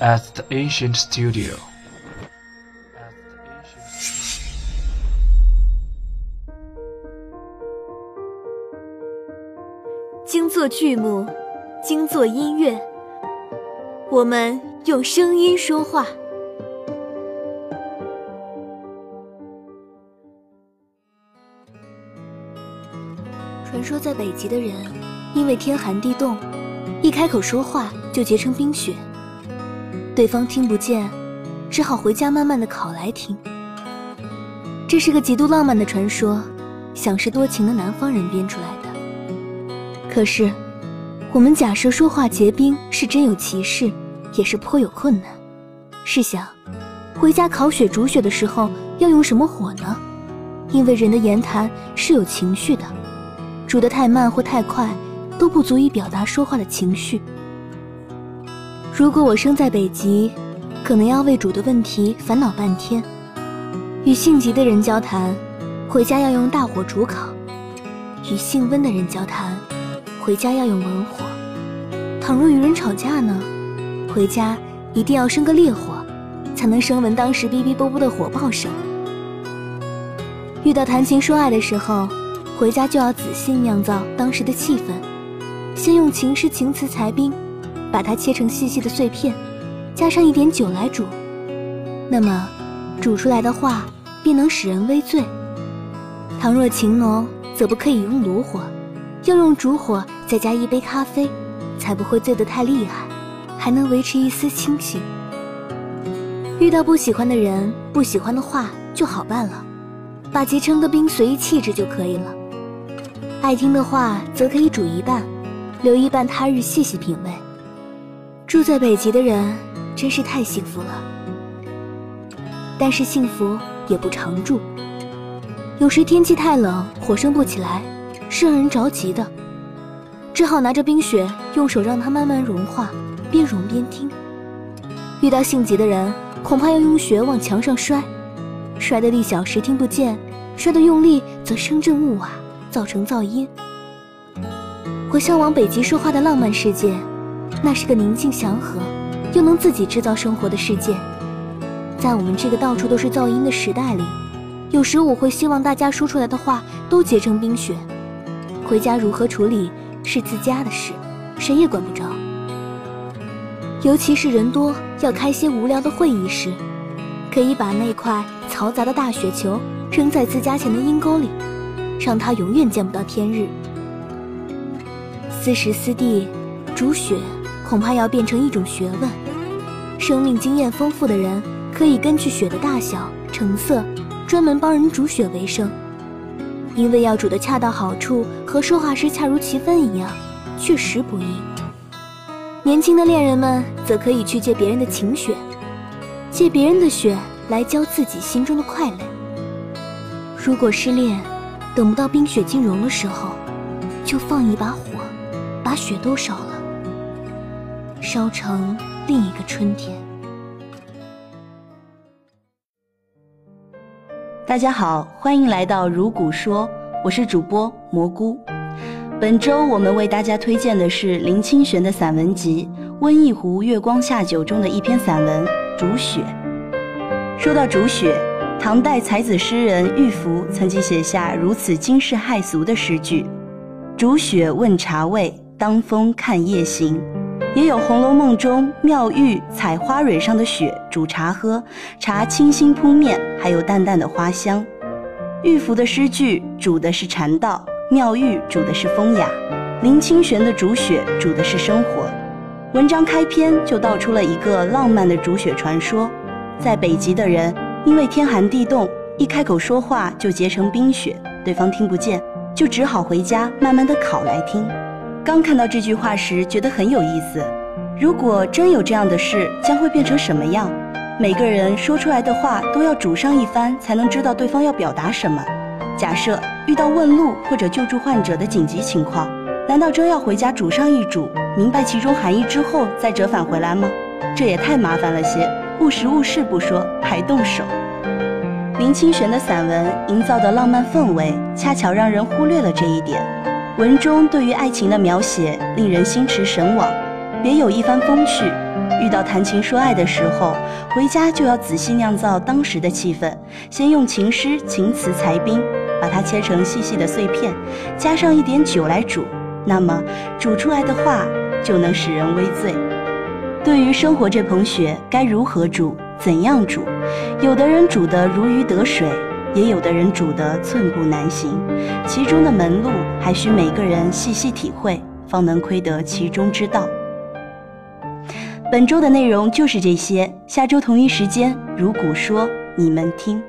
at the ancient studio. 精作剧目，精作音乐，我们用声音说话。传说在北极的人，因为天寒地冻，一开口说话就结成冰雪。对方听不见，只好回家慢慢的烤来听。这是个极度浪漫的传说，想是多情的南方人编出来的。可是，我们假设说话结冰是真有其事，也是颇有困难。试想，回家烤雪煮雪的时候要用什么火呢？因为人的言谈是有情绪的。煮得太慢或太快，都不足以表达说话的情绪。如果我生在北极，可能要为煮的问题烦恼半天。与性急的人交谈，回家要用大火煮烤；与性温的人交谈，回家要用文火。倘若与人吵架呢，回家一定要生个烈火，才能声闻当时哔哔啵啵的火爆声。遇到谈情说爱的时候。回家就要仔细酿造当时的气氛，先用情诗情词裁冰，把它切成细细的碎片，加上一点酒来煮，那么煮出来的话便能使人微醉。倘若情浓，则不可以用炉火，要用烛火，再加一杯咖啡，才不会醉得太厉害，还能维持一丝清醒。遇到不喜欢的人、不喜欢的话就好办了，把结成的冰随意弃之就可以了。爱听的话，则可以煮一半，留一半他日细细品味。住在北极的人真是太幸福了，但是幸福也不常住。有时天气太冷，火生不起来，是让人着急的，只好拿着冰雪，用手让它慢慢融化，边融边听。遇到性急的人，恐怕要用雪往墙上摔，摔得力小时听不见，摔得用力则声震物瓦。造成噪音。我向往北极说话的浪漫世界，那是个宁静祥和，又能自己制造生活的世界。在我们这个到处都是噪音的时代里，有时我会希望大家说出来的话都结成冰雪。回家如何处理是自家的事，谁也管不着。尤其是人多要开些无聊的会议时，可以把那块嘈杂的大雪球扔在自家前的阴沟里。让它永远见不到天日。四时四地煮雪，恐怕要变成一种学问。生命经验丰富的人，可以根据雪的大小、成色，专门帮人煮雪为生。因为要煮得恰到好处，和说话时恰如其分一样，确实不易。年轻的恋人们，则可以去借别人的情雪，借别人的雪来浇自己心中的快乐。如果失恋，等不到冰雪尽融的时候，就放一把火，把雪都烧，烧成另一个春天。大家好，欢迎来到如古说，我是主播蘑菇。本周我们为大家推荐的是林清玄的散文集《温一壶月光下酒》中的一篇散文《煮雪》。说到煮雪。唐代才子诗人玉符曾经写下如此惊世骇俗的诗句：“煮雪问茶味，当风看夜行。”也有《红楼梦》中妙玉采花蕊上的雪煮茶喝，茶清新扑面，还有淡淡的花香。玉符的诗句煮的是禅道，妙玉煮的是风雅，林清玄的煮雪煮的是生活。文章开篇就道出了一个浪漫的煮雪传说，在北极的人。因为天寒地冻，一开口说话就结成冰雪，对方听不见，就只好回家慢慢的烤来听。刚看到这句话时，觉得很有意思。如果真有这样的事，将会变成什么样？每个人说出来的话都要煮上一番，才能知道对方要表达什么。假设遇到问路或者救助患者的紧急情况，难道真要回家煮上一煮，明白其中含义之后再折返回来吗？这也太麻烦了些。误时误事不说，还动手。林清玄的散文营造的浪漫氛围，恰巧让人忽略了这一点。文中对于爱情的描写令人心驰神往，别有一番风趣。遇到谈情说爱的时候，回家就要仔细酿造当时的气氛，先用情诗、情词、裁冰，把它切成细细的碎片，加上一点酒来煮，那么煮出来的话就能使人微醉。对于生活这盆雪，该如何煮，怎样煮？有的人煮得如鱼得水，也有的人煮得寸步难行，其中的门路还需每个人细细体会，方能窥得其中之道。本周的内容就是这些，下周同一时间，如古说，你们听。